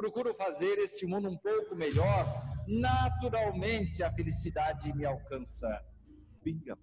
procuro fazer este mundo um pouco melhor, naturalmente a felicidade me alcança. Pinga. A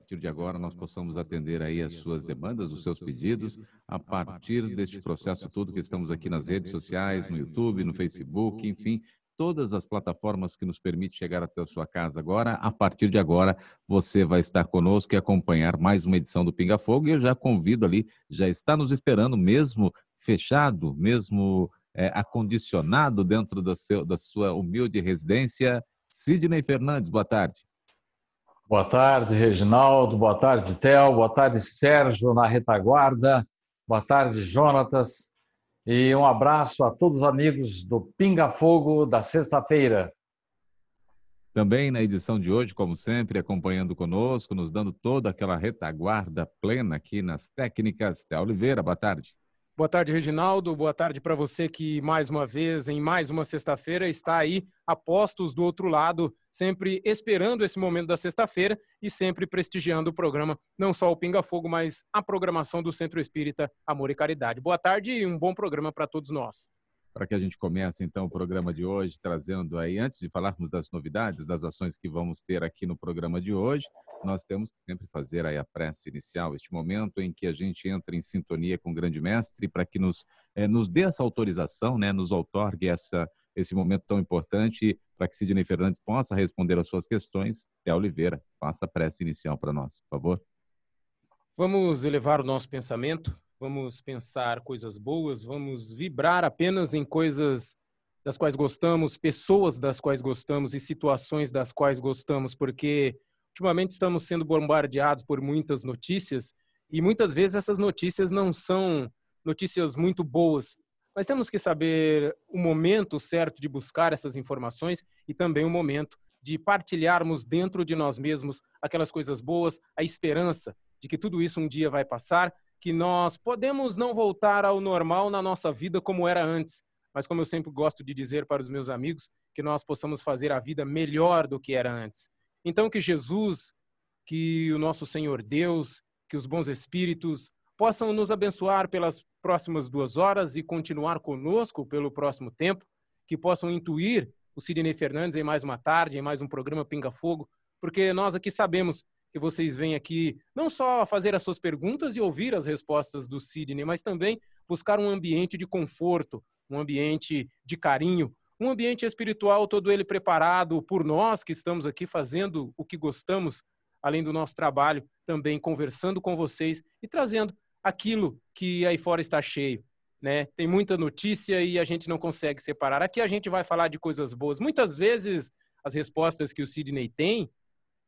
partir de agora, nós possamos atender aí as suas demandas, os seus pedidos, a partir deste processo todo que estamos aqui nas redes sociais, no YouTube, no Facebook, enfim, todas as plataformas que nos permitem chegar até a sua casa agora. A partir de agora, você vai estar conosco e acompanhar mais uma edição do Pinga Fogo. E eu já convido ali, já está nos esperando, mesmo fechado, mesmo é, acondicionado dentro da, seu, da sua humilde residência. Sidney Fernandes, boa tarde. Boa tarde, Reginaldo. Boa tarde, Theo. Boa tarde, Sérgio, na retaguarda. Boa tarde, Jonatas. E um abraço a todos os amigos do Pinga Fogo da sexta-feira. Também na edição de hoje, como sempre, acompanhando conosco, nos dando toda aquela retaguarda plena aqui nas técnicas. Té Oliveira, boa tarde. Boa tarde, Reginaldo. Boa tarde para você que, mais uma vez, em mais uma sexta-feira, está aí a postos do outro lado, sempre esperando esse momento da sexta-feira e sempre prestigiando o programa, não só o Pinga Fogo, mas a programação do Centro Espírita Amor e Caridade. Boa tarde e um bom programa para todos nós para que a gente comece então o programa de hoje trazendo aí, antes de falarmos das novidades, das ações que vamos ter aqui no programa de hoje, nós temos que sempre fazer aí a prece inicial, este momento em que a gente entra em sintonia com o grande mestre para que nos, é, nos dê essa autorização, né, nos outorgue essa, esse momento tão importante para que Sidney Fernandes possa responder às suas questões. Té Oliveira, faça a prece inicial para nós, por favor. Vamos elevar o nosso pensamento vamos pensar coisas boas, vamos vibrar apenas em coisas das quais gostamos, pessoas das quais gostamos e situações das quais gostamos, porque ultimamente estamos sendo bombardeados por muitas notícias e muitas vezes essas notícias não são notícias muito boas. Mas temos que saber o momento certo de buscar essas informações e também o momento de partilharmos dentro de nós mesmos aquelas coisas boas, a esperança de que tudo isso um dia vai passar que nós podemos não voltar ao normal na nossa vida como era antes, mas como eu sempre gosto de dizer para os meus amigos, que nós possamos fazer a vida melhor do que era antes. Então que Jesus, que o nosso Senhor Deus, que os bons espíritos possam nos abençoar pelas próximas duas horas e continuar conosco pelo próximo tempo, que possam intuir o Sidney Fernandes em mais uma tarde, em mais um programa Pinga Fogo, porque nós aqui sabemos que vocês vêm aqui não só fazer as suas perguntas e ouvir as respostas do Sidney, mas também buscar um ambiente de conforto, um ambiente de carinho, um ambiente espiritual todo ele preparado por nós que estamos aqui fazendo o que gostamos, além do nosso trabalho, também conversando com vocês e trazendo aquilo que aí fora está cheio. Né? Tem muita notícia e a gente não consegue separar. Aqui a gente vai falar de coisas boas. Muitas vezes as respostas que o Sidney tem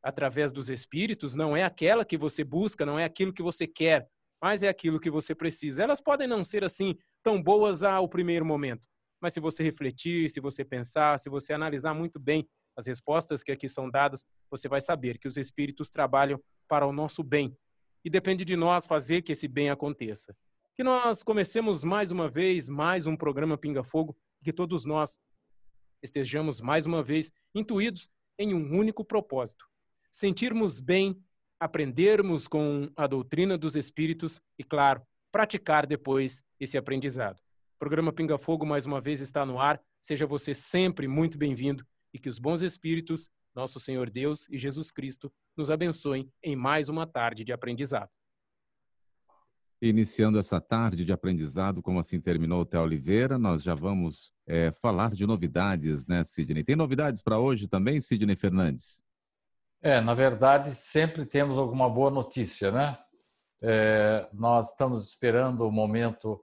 através dos espíritos não é aquela que você busca, não é aquilo que você quer, mas é aquilo que você precisa. Elas podem não ser assim tão boas ao primeiro momento, mas se você refletir, se você pensar, se você analisar muito bem as respostas que aqui são dadas, você vai saber que os espíritos trabalham para o nosso bem e depende de nós fazer que esse bem aconteça. Que nós comecemos mais uma vez mais um programa Pinga Fogo e que todos nós estejamos mais uma vez intuídos em um único propósito: sentirmos bem, aprendermos com a doutrina dos espíritos e, claro, praticar depois esse aprendizado. O programa Pinga Fogo mais uma vez está no ar. Seja você sempre muito bem-vindo e que os bons espíritos, nosso Senhor Deus e Jesus Cristo, nos abençoem em mais uma tarde de aprendizado. Iniciando essa tarde de aprendizado, como assim terminou o Theo Oliveira, nós já vamos é, falar de novidades, né, Sidney? Tem novidades para hoje também, Sidney Fernandes? É, na verdade, sempre temos alguma boa notícia, né? É, nós estamos esperando o momento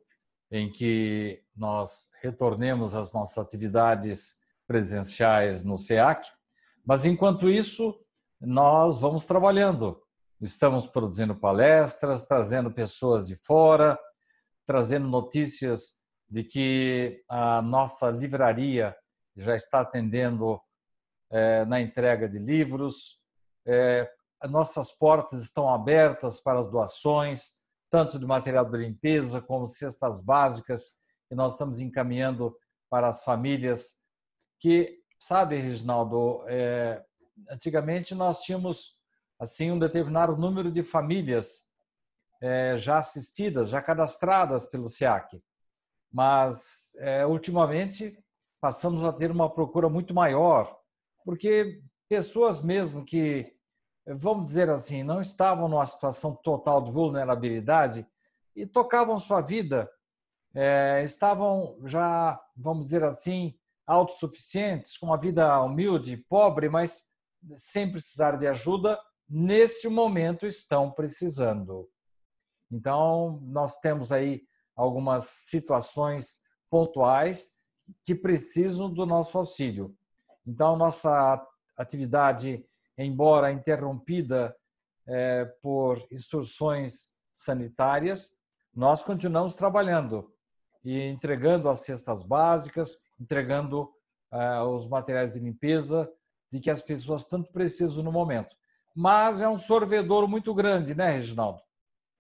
em que nós retornemos às nossas atividades presenciais no SEAC, mas enquanto isso, nós vamos trabalhando. Estamos produzindo palestras, trazendo pessoas de fora, trazendo notícias de que a nossa livraria já está atendendo é, na entrega de livros. É, nossas portas estão abertas para as doações, tanto de material de limpeza como cestas básicas, que nós estamos encaminhando para as famílias que, sabe, Reginaldo, é, antigamente nós tínhamos assim um determinado número de famílias é, já assistidas, já cadastradas pelo SEAC. Mas, é, ultimamente, passamos a ter uma procura muito maior, porque pessoas mesmo que, vamos dizer assim, não estavam numa situação total de vulnerabilidade e tocavam sua vida, é, estavam já, vamos dizer assim, autossuficientes, com uma vida humilde, pobre, mas sem precisar de ajuda, neste momento estão precisando. Então, nós temos aí algumas situações pontuais que precisam do nosso auxílio. Então, nossa atividade, embora interrompida é, por instruções sanitárias, nós continuamos trabalhando e entregando as cestas básicas, entregando é, os materiais de limpeza de que as pessoas tanto precisam no momento mas é um sorvedor muito grande, né, Reginaldo?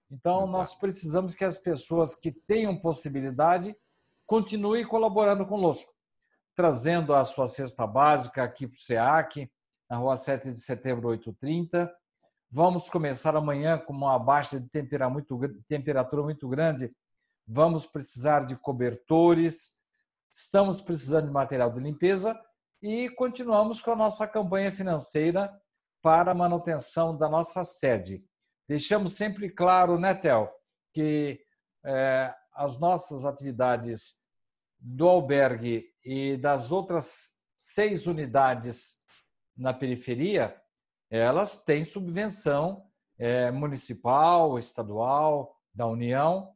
Então, Exato. nós precisamos que as pessoas que tenham possibilidade continuem colaborando conosco, trazendo a sua cesta básica aqui para o SEAC, na rua 7 de setembro, 830. Vamos começar amanhã com uma baixa de temperatura muito, temperatura muito grande. Vamos precisar de cobertores, estamos precisando de material de limpeza e continuamos com a nossa campanha financeira para a manutenção da nossa sede. Deixamos sempre claro, né, Tel, que é, as nossas atividades do albergue e das outras seis unidades na periferia, elas têm subvenção é, municipal, estadual, da União,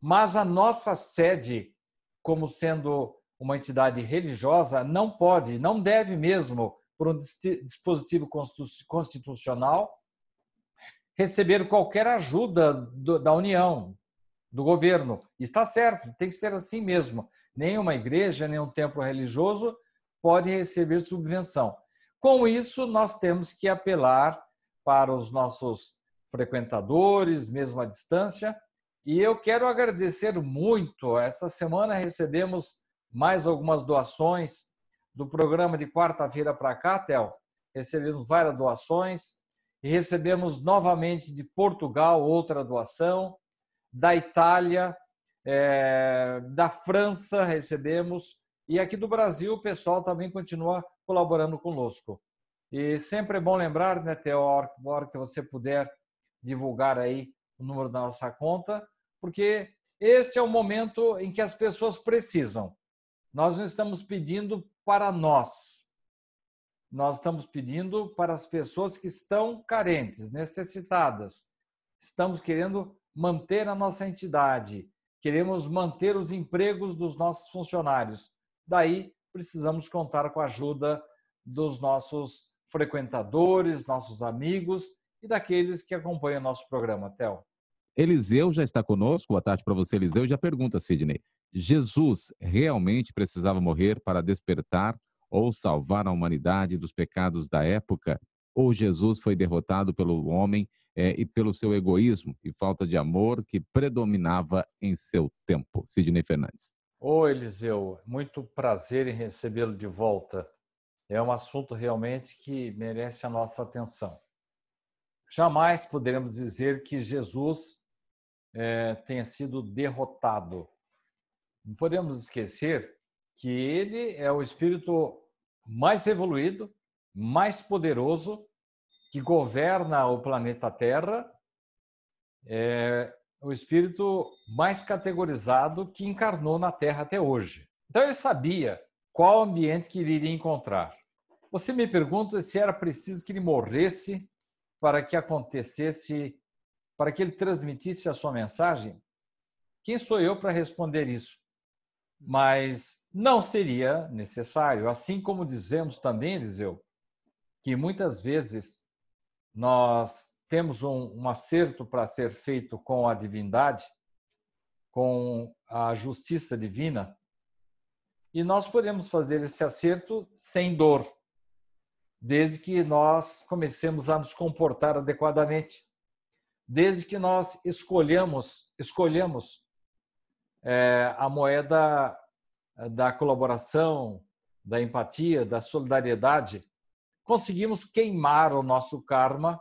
mas a nossa sede, como sendo uma entidade religiosa, não pode, não deve mesmo por um dispositivo constitucional, receber qualquer ajuda da União, do governo. Está certo, tem que ser assim mesmo. Nenhuma igreja, nenhum templo religioso pode receber subvenção. Com isso, nós temos que apelar para os nossos frequentadores, mesmo à distância. E eu quero agradecer muito. Essa semana recebemos mais algumas doações do programa de quarta-feira para cá, Tel, recebemos várias doações e recebemos novamente de Portugal outra doação, da Itália, é, da França recebemos e aqui do Brasil o pessoal também continua colaborando conosco. E sempre é bom lembrar, né, Theo, a hora que você puder divulgar aí o número da nossa conta, porque este é o momento em que as pessoas precisam. Nós não estamos pedindo para nós. Nós estamos pedindo para as pessoas que estão carentes, necessitadas. Estamos querendo manter a nossa entidade, queremos manter os empregos dos nossos funcionários. Daí, precisamos contar com a ajuda dos nossos frequentadores, nossos amigos e daqueles que acompanham nosso programa, Tel. Eliseu já está conosco. Boa tarde para você, Eliseu. Já pergunta, Sidney. Jesus realmente precisava morrer para despertar ou salvar a humanidade dos pecados da época? Ou Jesus foi derrotado pelo homem é, e pelo seu egoísmo e falta de amor que predominava em seu tempo? Sidney Fernandes. Ô Eliseu, muito prazer em recebê-lo de volta. É um assunto realmente que merece a nossa atenção. Jamais poderemos dizer que Jesus é, tenha sido derrotado. Não podemos esquecer que ele é o espírito mais evoluído, mais poderoso, que governa o planeta Terra, é, o espírito mais categorizado que encarnou na Terra até hoje. Então ele sabia qual ambiente que ele iria encontrar. Você me pergunta se era preciso que ele morresse para que acontecesse, para que ele transmitisse a sua mensagem? Quem sou eu para responder isso? Mas não seria necessário, assim como dizemos também, Eliseu, que muitas vezes nós temos um, um acerto para ser feito com a divindade, com a justiça divina, e nós podemos fazer esse acerto sem dor, desde que nós comecemos a nos comportar adequadamente, desde que nós escolhamos, escolhemos é, a moeda da colaboração, da empatia, da solidariedade, conseguimos queimar o nosso karma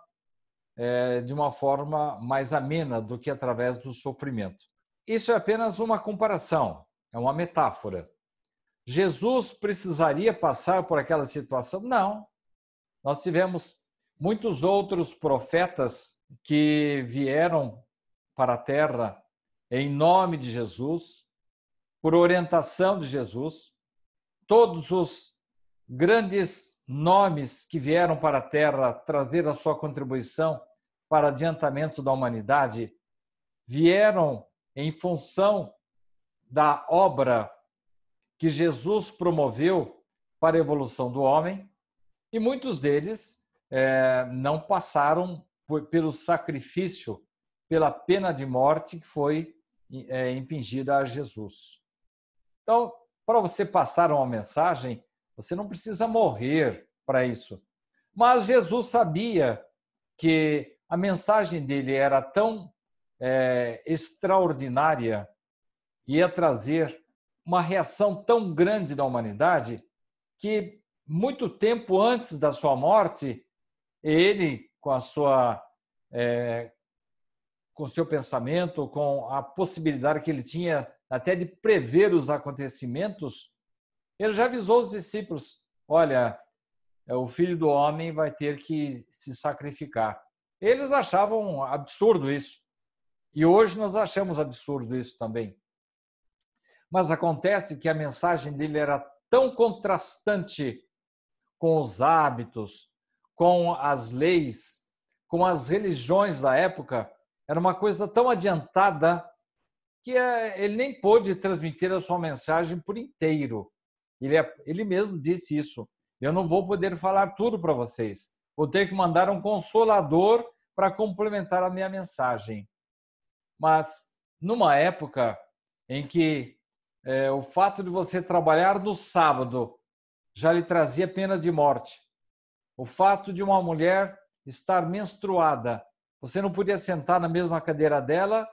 é, de uma forma mais amena do que através do sofrimento. Isso é apenas uma comparação, é uma metáfora. Jesus precisaria passar por aquela situação? Não. Nós tivemos muitos outros profetas que vieram para a terra em nome de Jesus, por orientação de Jesus. Todos os grandes nomes que vieram para a terra trazer a sua contribuição para adiantamento da humanidade vieram em função da obra que Jesus promoveu para a evolução do homem e muitos deles é, não passaram por, pelo sacrifício, pela pena de morte que foi é, impingida a Jesus. Então, para você passar uma mensagem, você não precisa morrer para isso. Mas Jesus sabia que a mensagem dele era tão é, extraordinária, ia trazer uma reação tão grande da humanidade, que muito tempo antes da sua morte, ele, com a sua. É, com seu pensamento, com a possibilidade que ele tinha até de prever os acontecimentos, ele já avisou os discípulos: olha, é, o filho do homem vai ter que se sacrificar. Eles achavam absurdo isso. E hoje nós achamos absurdo isso também. Mas acontece que a mensagem dele era tão contrastante com os hábitos, com as leis, com as religiões da época, era uma coisa tão adiantada que é, ele nem pôde transmitir a sua mensagem por inteiro. Ele, é, ele mesmo disse isso. Eu não vou poder falar tudo para vocês. Vou ter que mandar um consolador para complementar a minha mensagem. Mas numa época em que é, o fato de você trabalhar no sábado já lhe trazia pena de morte, o fato de uma mulher estar menstruada, você não podia sentar na mesma cadeira dela,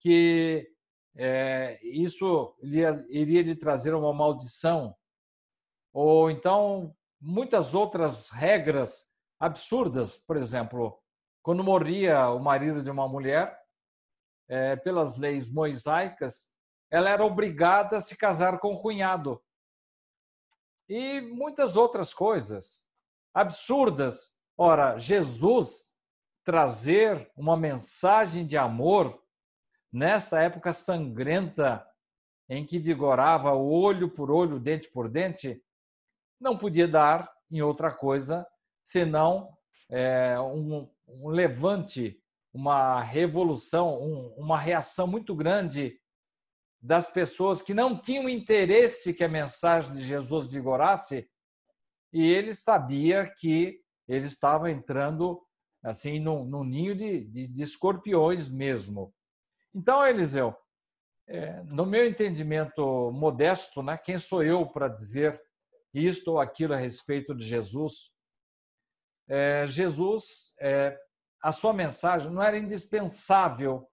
que é, isso iria, iria lhe trazer uma maldição, ou então muitas outras regras absurdas, por exemplo, quando morria o marido de uma mulher, é, pelas leis mosaicas, ela era obrigada a se casar com o cunhado. E muitas outras coisas absurdas. Ora, Jesus trazer uma mensagem de amor nessa época sangrenta em que vigorava olho por olho, dente por dente, não podia dar em outra coisa senão é, um, um, levante, uma revolução, um, uma reação muito grande das pessoas que não tinham interesse que a mensagem de Jesus vigorasse, e ele sabia que ele estava entrando assim num, ninho de, de, de, escorpiões mesmo. Então, Eliseu, é, no meu entendimento modesto, né, quem sou eu para dizer isto ou aquilo a respeito de Jesus. É, Jesus, é, a sua mensagem não era indispensável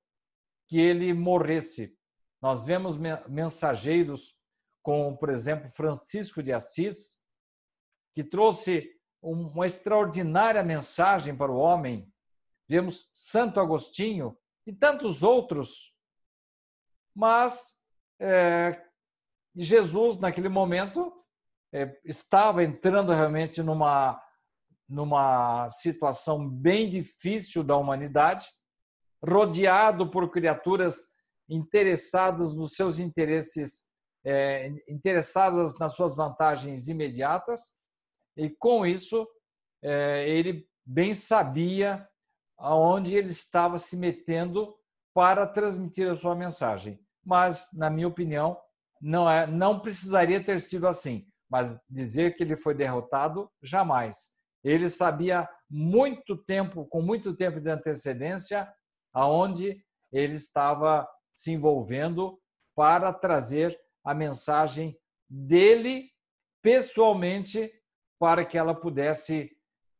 que ele morresse. Nós vemos mensageiros como, por exemplo, Francisco de Assis, que trouxe uma extraordinária mensagem para o homem. Vemos Santo Agostinho e tantos outros. Mas é, Jesus, naquele momento, é, estava entrando realmente numa, numa situação bem difícil da humanidade, rodeado por criaturas interessadas nos seus interesses, é, interessadas nas suas vantagens imediatas, e com isso é, ele bem sabia aonde ele estava se metendo para transmitir a sua mensagem. Mas, na minha opinião, não, é, não precisaria ter sido assim. Mas dizer que ele foi derrotado, jamais. Ele sabia muito tempo, com muito tempo de antecedência, aonde ele estava se envolvendo para trazer a mensagem dele pessoalmente para que ela pudesse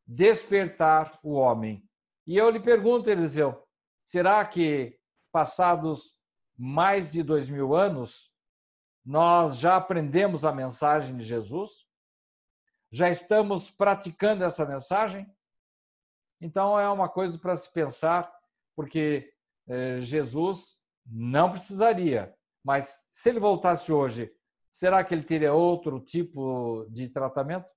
despertar o homem. E eu lhe pergunto, Eliseu, será que passados mais de dois mil anos nós já aprendemos a mensagem de Jesus? Já estamos praticando essa mensagem? Então é uma coisa para se pensar, porque eh, Jesus não precisaria, mas se ele voltasse hoje, será que ele teria outro tipo de tratamento?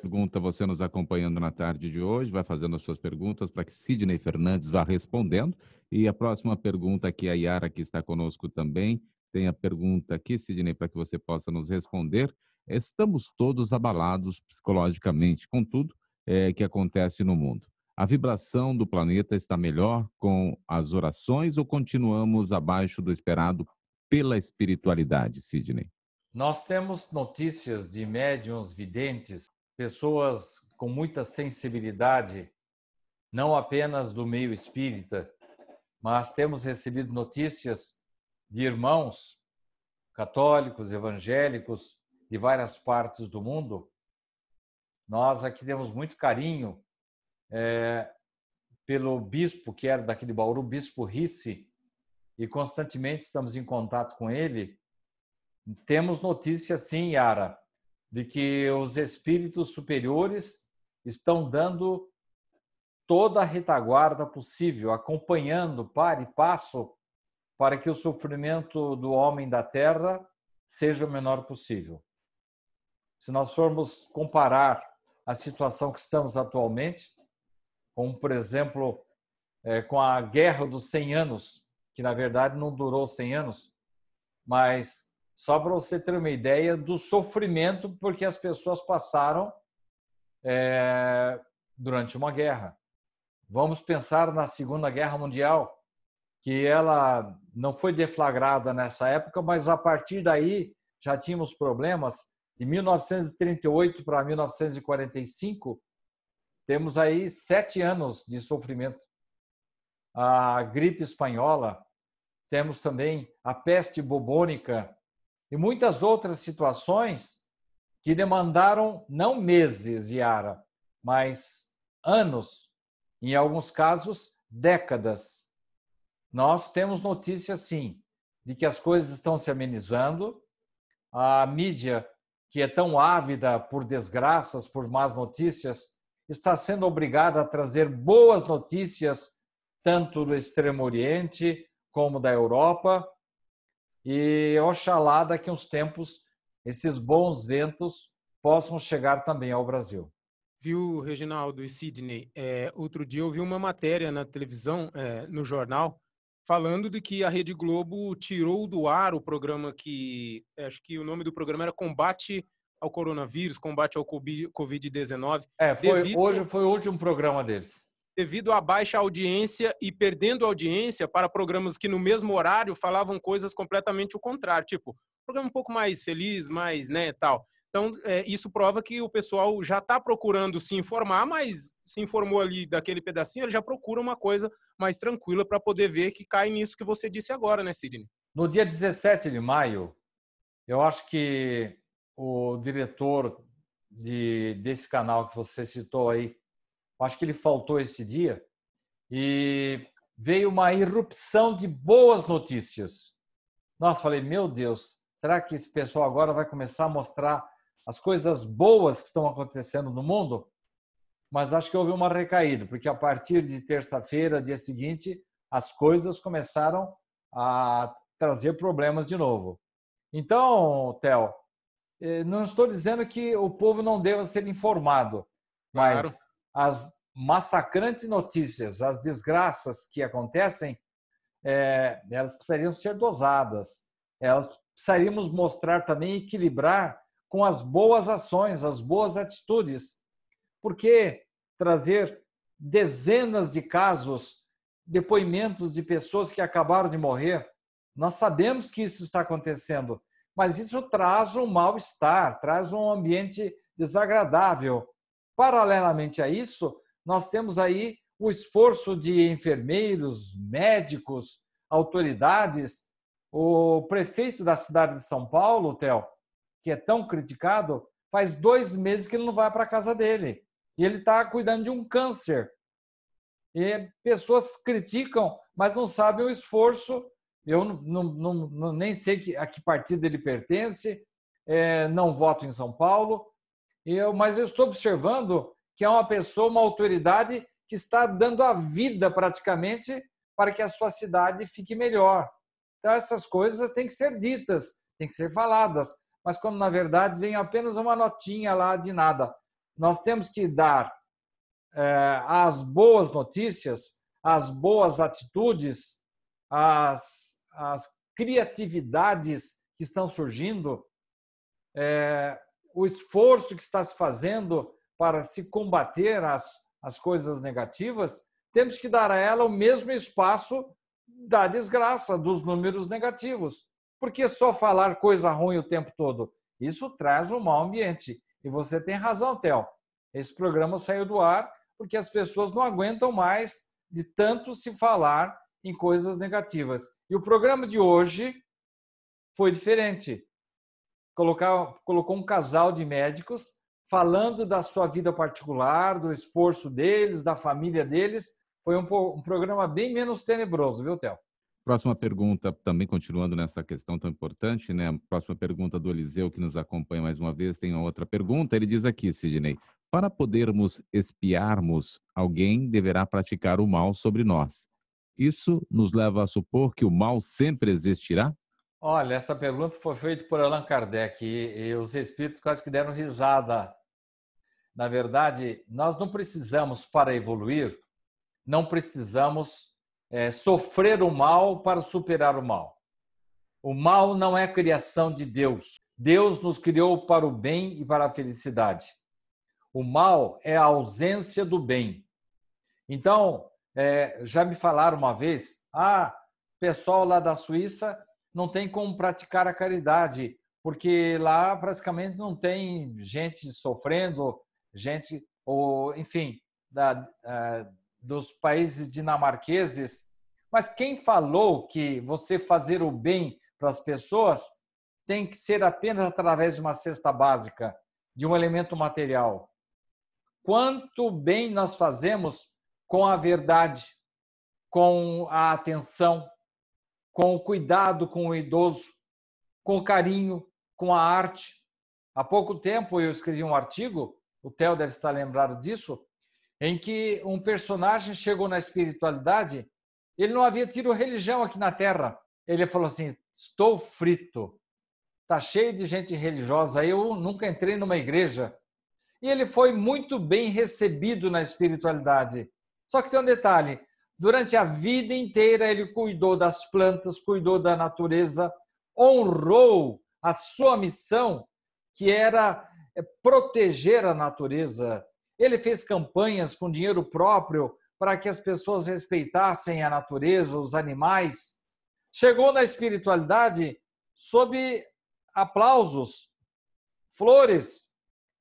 Pergunta você nos acompanhando na tarde de hoje, vai fazendo as suas perguntas para que Sidney Fernandes vá respondendo. E a próxima pergunta aqui, a Yara, que está conosco também, tem a pergunta aqui, Sidney, para que você possa nos responder. Estamos todos abalados psicologicamente com tudo é, que acontece no mundo. A vibração do planeta está melhor com as orações ou continuamos abaixo do esperado pela espiritualidade, Sidney? Nós temos notícias de médiums videntes, pessoas com muita sensibilidade, não apenas do meio espírita, mas temos recebido notícias de irmãos católicos, evangélicos de várias partes do mundo. Nós aqui temos muito carinho é, pelo bispo que era daquele Bauru, bispo Risse, e constantemente estamos em contato com ele. Temos notícia, sim, Yara, de que os espíritos superiores estão dando toda a retaguarda possível, acompanhando para e passo para que o sofrimento do homem da terra seja o menor possível. Se nós formos comparar a situação que estamos atualmente, como por exemplo, é, com a Guerra dos 100 Anos, que na verdade não durou 100 anos, mas só para você ter uma ideia do sofrimento porque as pessoas passaram é, durante uma guerra. Vamos pensar na Segunda Guerra Mundial, que ela não foi deflagrada nessa época, mas a partir daí já tínhamos problemas. De 1938 para 1945, temos aí sete anos de sofrimento. A gripe espanhola, temos também a peste bubônica e muitas outras situações que demandaram não meses, Yara, mas anos, em alguns casos, décadas. Nós temos notícia, sim, de que as coisas estão se amenizando. A mídia, que é tão ávida por desgraças, por más notícias, está sendo obrigada a trazer boas notícias, tanto do Extremo Oriente como da Europa. E oxalá daqui uns tempos esses bons ventos possam chegar também ao Brasil. Viu, Reginaldo e Sidney? É, outro dia eu vi uma matéria na televisão, é, no jornal, falando de que a Rede Globo tirou do ar o programa que, acho que o nome do programa era Combate ao coronavírus, combate ao Covid-19. É, foi, devido, hoje foi o último programa deles. Devido à baixa audiência e perdendo audiência para programas que no mesmo horário falavam coisas completamente o contrário, tipo, programa um pouco mais feliz, mais, né, tal. Então, é, isso prova que o pessoal já está procurando se informar, mas se informou ali daquele pedacinho, ele já procura uma coisa mais tranquila para poder ver que cai nisso que você disse agora, né, Sidney? No dia 17 de maio, eu acho que o diretor de, desse canal que você citou aí, acho que ele faltou esse dia, e veio uma irrupção de boas notícias. Nossa, falei, meu Deus, será que esse pessoal agora vai começar a mostrar as coisas boas que estão acontecendo no mundo? Mas acho que houve uma recaída, porque a partir de terça-feira, dia seguinte, as coisas começaram a trazer problemas de novo. Então, Theo, eh, não estou dizendo que o povo não deva ser informado, mas claro. as massacrantes notícias, as desgraças que acontecem, é, elas precisariam ser dosadas. Elas precisaríamos mostrar também equilibrar com as boas ações, as boas atitudes. Porque trazer dezenas de casos, depoimentos de pessoas que acabaram de morrer, nós sabemos que isso está acontecendo, mas isso traz um mal-estar, traz um ambiente desagradável. Paralelamente a isso, nós temos aí o esforço de enfermeiros, médicos, autoridades. O prefeito da cidade de São Paulo, Theo, que é tão criticado, faz dois meses que ele não vai para a casa dele. E ele está cuidando de um câncer. E pessoas criticam, mas não sabem o esforço. Eu não, não, não nem sei a que partido ele pertence, é, não voto em São Paulo, eu, mas eu estou observando que é uma pessoa, uma autoridade que está dando a vida praticamente para que a sua cidade fique melhor. Então, essas coisas têm que ser ditas, têm que ser faladas, mas quando na verdade vem apenas uma notinha lá de nada. Nós temos que dar é, as boas notícias, as boas atitudes, as, as criatividades que estão surgindo, é, o esforço que está se fazendo para se combater as, as coisas negativas, temos que dar a ela o mesmo espaço da desgraça, dos números negativos. Porque só falar coisa ruim o tempo todo? Isso traz um mau ambiente. E você tem razão, Theo. Esse programa saiu do ar porque as pessoas não aguentam mais de tanto se falar em coisas negativas. E o programa de hoje foi diferente. Colocar, colocou um casal de médicos falando da sua vida particular, do esforço deles, da família deles. Foi um, um programa bem menos tenebroso, viu, Theo? Próxima pergunta, também continuando nessa questão tão importante, né? Próxima pergunta do Eliseu, que nos acompanha mais uma vez, tem outra pergunta. Ele diz aqui, Sidney: para podermos espiarmos, alguém deverá praticar o mal sobre nós. Isso nos leva a supor que o mal sempre existirá? Olha, essa pergunta foi feita por Allan Kardec e, e os espíritos quase que deram risada na verdade, nós não precisamos, para evoluir, não precisamos é, sofrer o mal para superar o mal. O mal não é criação de Deus. Deus nos criou para o bem e para a felicidade. O mal é a ausência do bem. Então, é, já me falaram uma vez, ah, pessoal lá da Suíça não tem como praticar a caridade, porque lá praticamente não tem gente sofrendo, gente, ou enfim, da, uh, dos países dinamarqueses. Mas quem falou que você fazer o bem para as pessoas tem que ser apenas através de uma cesta básica, de um elemento material? Quanto bem nós fazemos com a verdade, com a atenção, com o cuidado com o idoso, com o carinho, com a arte. Há pouco tempo eu escrevi um artigo o Theo deve estar lembrado disso, em que um personagem chegou na espiritualidade, ele não havia tido religião aqui na Terra. Ele falou assim: estou frito, está cheio de gente religiosa, eu nunca entrei numa igreja. E ele foi muito bem recebido na espiritualidade. Só que tem um detalhe: durante a vida inteira ele cuidou das plantas, cuidou da natureza, honrou a sua missão, que era é proteger a natureza. Ele fez campanhas com dinheiro próprio para que as pessoas respeitassem a natureza, os animais. Chegou na espiritualidade sob aplausos, flores,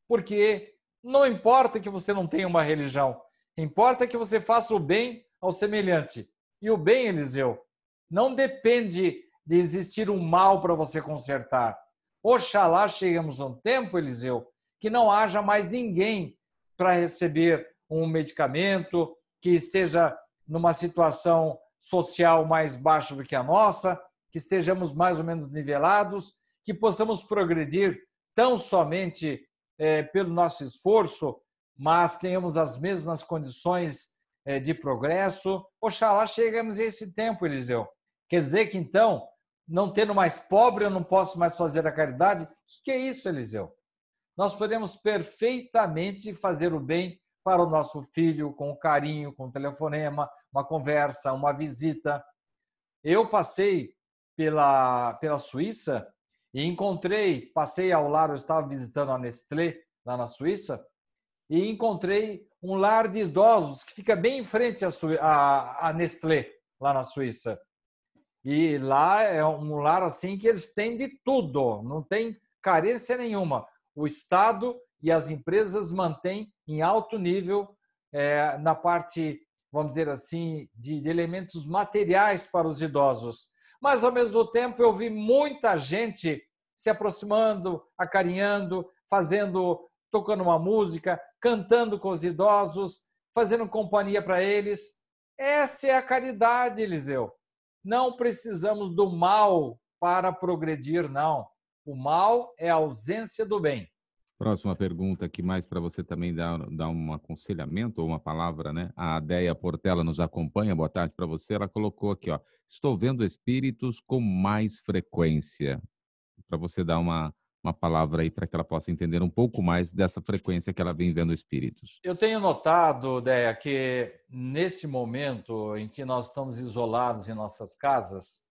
porque não importa que você não tenha uma religião, importa que você faça o bem ao semelhante. E o bem, Eliseu, não depende de existir um mal para você consertar. Oxalá cheguemos a um tempo, Eliseu, que não haja mais ninguém para receber um medicamento, que esteja numa situação social mais baixa do que a nossa, que estejamos mais ou menos nivelados, que possamos progredir tão somente é, pelo nosso esforço, mas tenhamos as mesmas condições é, de progresso. Oxalá cheguemos a esse tempo, Eliseu. Quer dizer que então não tendo mais pobre, eu não posso mais fazer a caridade. O que é isso, Eliseu? Nós podemos perfeitamente fazer o bem para o nosso filho com carinho, com telefonema, uma conversa, uma visita. Eu passei pela, pela Suíça e encontrei, passei ao lar, eu estava visitando a Nestlé lá na Suíça, e encontrei um lar de idosos que fica bem em frente à, à Nestlé, lá na Suíça. E lá é um lar assim que eles têm de tudo, não tem carência nenhuma. O Estado e as empresas mantêm em alto nível é, na parte, vamos dizer assim, de, de elementos materiais para os idosos. Mas, ao mesmo tempo, eu vi muita gente se aproximando, acarinhando, fazendo, tocando uma música, cantando com os idosos, fazendo companhia para eles. Essa é a caridade, Eliseu. Não precisamos do mal para progredir, não. O mal é a ausência do bem. Próxima pergunta aqui, mais para você também dar, dar um aconselhamento ou uma palavra, né? A Deia Portela nos acompanha, boa tarde para você. Ela colocou aqui, ó, estou vendo espíritos com mais frequência. Para você dar uma, uma palavra aí para que ela possa entender um pouco mais dessa frequência que ela vem vendo espíritos. Eu tenho notado, Deia, que nesse momento em que nós estamos isolados em nossas casas,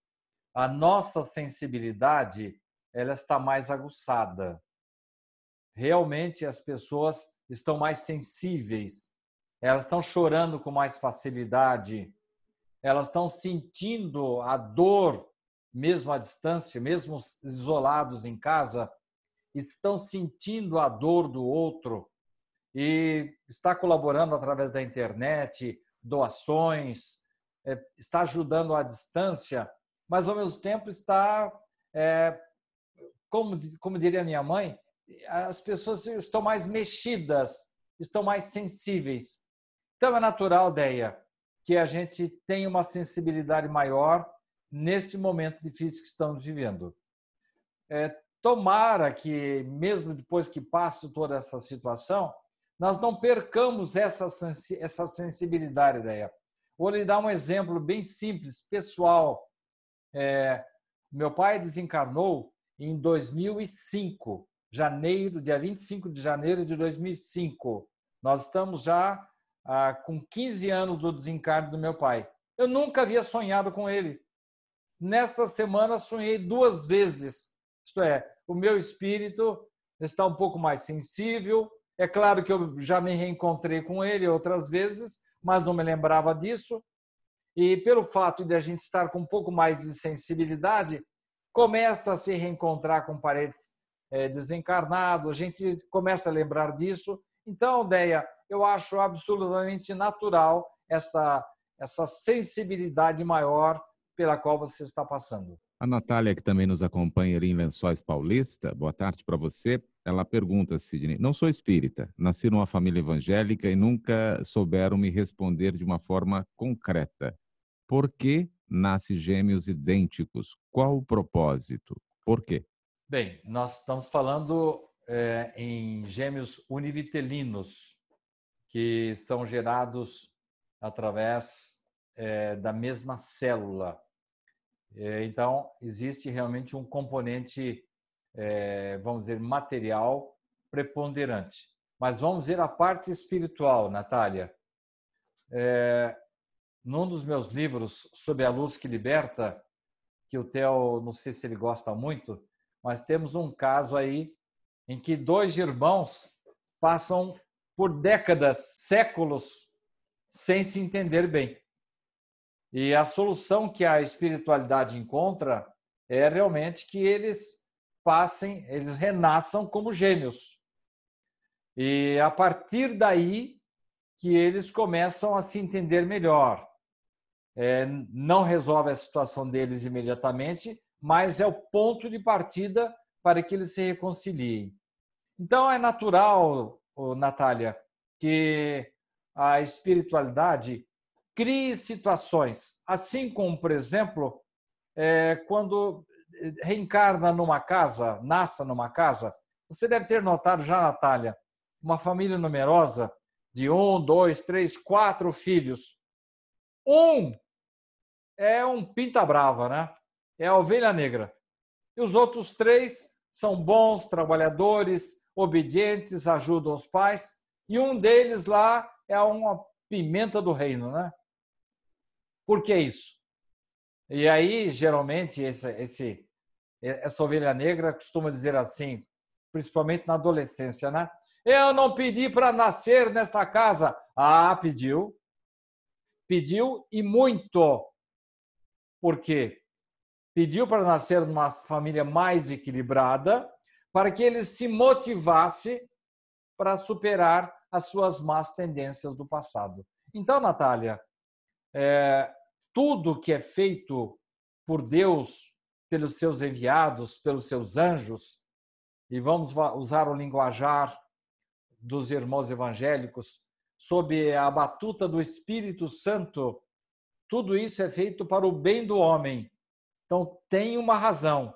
a nossa sensibilidade ela está mais aguçada. Realmente as pessoas estão mais sensíveis, elas estão chorando com mais facilidade, elas estão sentindo a dor, mesmo à distância, mesmo isolados em casa, estão sentindo a dor do outro. E está colaborando através da internet, doações, é, está ajudando à distância, mas ao mesmo tempo está, é, como, como diria minha mãe, as pessoas estão mais mexidas, estão mais sensíveis. Então é natural, Deia, que a gente tenha uma sensibilidade maior neste momento difícil que estamos vivendo. É, tomara que, mesmo depois que passe toda essa situação, nós não percamos essa, essa sensibilidade, Deia. Vou lhe dar um exemplo bem simples, pessoal. É, meu pai desencarnou em 2005 janeiro, dia 25 de janeiro de 2005. Nós estamos já ah, com 15 anos do desencarne do meu pai. Eu nunca havia sonhado com ele. Nesta semana sonhei duas vezes. Isto é, o meu espírito está um pouco mais sensível. É claro que eu já me reencontrei com ele outras vezes, mas não me lembrava disso. E pelo fato de a gente estar com um pouco mais de sensibilidade, começa a se reencontrar com parentes é, desencarnado, a gente começa a lembrar disso. Então, Deia, eu acho absolutamente natural essa, essa sensibilidade maior pela qual você está passando. A Natália, que também nos acompanha ali em Lençóis Paulista, boa tarde para você. Ela pergunta, Sidney, não sou espírita, nasci numa família evangélica e nunca souberam me responder de uma forma concreta. Por que nasce gêmeos idênticos? Qual o propósito? Por quê? Bem, nós estamos falando é, em gêmeos univitelinos, que são gerados através é, da mesma célula. É, então, existe realmente um componente, vamos dizer, material preponderante. Mas vamos ver a parte espiritual, Natália. É, num dos meus livros, Sob a Luz que Liberta, que o Theo, não sei se ele gosta muito, mas temos um caso aí em que dois irmãos passam por décadas, séculos, sem se entender bem. E a solução que a espiritualidade encontra é realmente que eles passem, eles renasçam como gêmeos. E a partir daí que eles começam a se entender melhor. É, não resolve a situação deles imediatamente, mas é o ponto de partida para que eles se reconciliem. Então é natural, Natália, que a espiritualidade crie situações, assim como, por exemplo, é, quando reencarna numa casa, nasce numa casa, você deve ter notado já, Natália, uma família numerosa de um, dois, três, quatro filhos. Um é um pinta brava, né? é a ovelha negra. E os outros três são bons, trabalhadores, obedientes, ajudam os pais. E um deles lá é uma pimenta do reino, né? Por que isso? E aí, geralmente, esse, esse, essa ovelha negra costuma dizer assim, principalmente na adolescência, né? Eu não pedi para nascer nesta casa. Ah, pediu. Pediu e muito. Por quê? Pediu para nascer numa família mais equilibrada, para que ele se motivasse para superar as suas más tendências do passado. Então, Natália, é, tudo que é feito por Deus, pelos seus enviados, pelos seus anjos, e vamos usar o linguajar dos irmãos evangélicos, sob a batuta do Espírito Santo, tudo isso é feito para o bem do homem. Então, tem uma razão.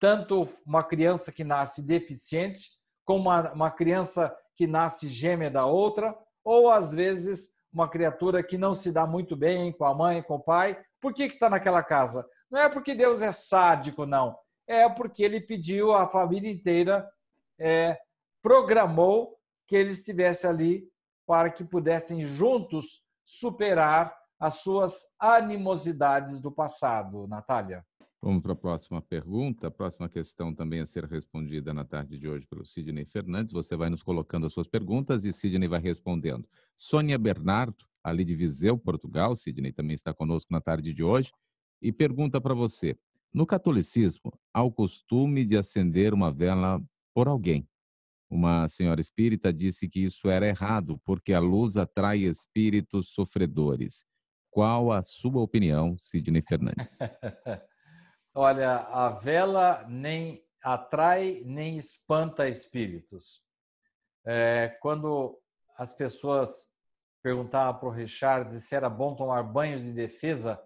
Tanto uma criança que nasce deficiente, como uma, uma criança que nasce gêmea da outra, ou às vezes uma criatura que não se dá muito bem com a mãe, com o pai. Por que, que está naquela casa? Não é porque Deus é sádico, não. É porque ele pediu a família inteira, é, programou que ele estivesse ali para que pudessem juntos superar as suas animosidades do passado. Natália. Vamos para a próxima pergunta. A próxima questão também a ser respondida na tarde de hoje pelo Sidney Fernandes. Você vai nos colocando as suas perguntas e Sidney vai respondendo. Sônia Bernardo, ali de Viseu, Portugal. Sidney também está conosco na tarde de hoje. E pergunta para você: no catolicismo, há o costume de acender uma vela por alguém. Uma senhora espírita disse que isso era errado, porque a luz atrai espíritos sofredores. Qual a sua opinião, Sidney Fernandes? Olha, a vela nem atrai nem espanta espíritos. É, quando as pessoas perguntavam para o Richard se era bom tomar banho de defesa,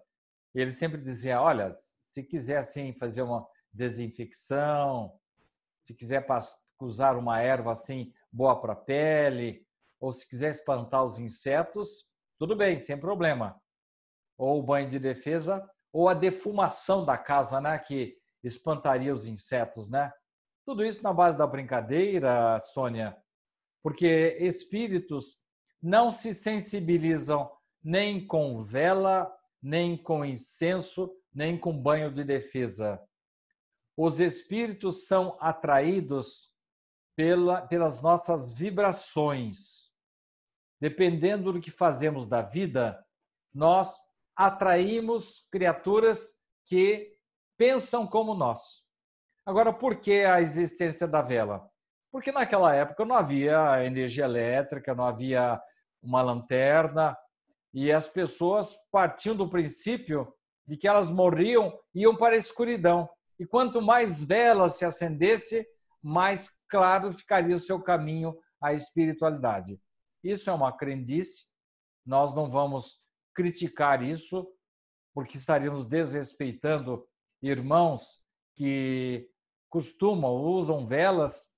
ele sempre dizia: olha, se quiser assim fazer uma desinfecção, se quiser usar uma erva assim boa para a pele, ou se quiser espantar os insetos, tudo bem, sem problema. Ou o banho de defesa ou a defumação da casa, né, que espantaria os insetos, né? Tudo isso na base da brincadeira, Sônia, porque espíritos não se sensibilizam nem com vela, nem com incenso, nem com banho de defesa. Os espíritos são atraídos pela, pelas nossas vibrações. Dependendo do que fazemos da vida, nós atraímos criaturas que pensam como nós. Agora, por que a existência da vela? Porque naquela época não havia energia elétrica, não havia uma lanterna, e as pessoas partiam do princípio de que elas morriam iam para a escuridão. E quanto mais velas se acendesse, mais claro ficaria o seu caminho à espiritualidade. Isso é uma crendice, nós não vamos criticar isso, porque estaríamos desrespeitando irmãos que costumam, usam velas,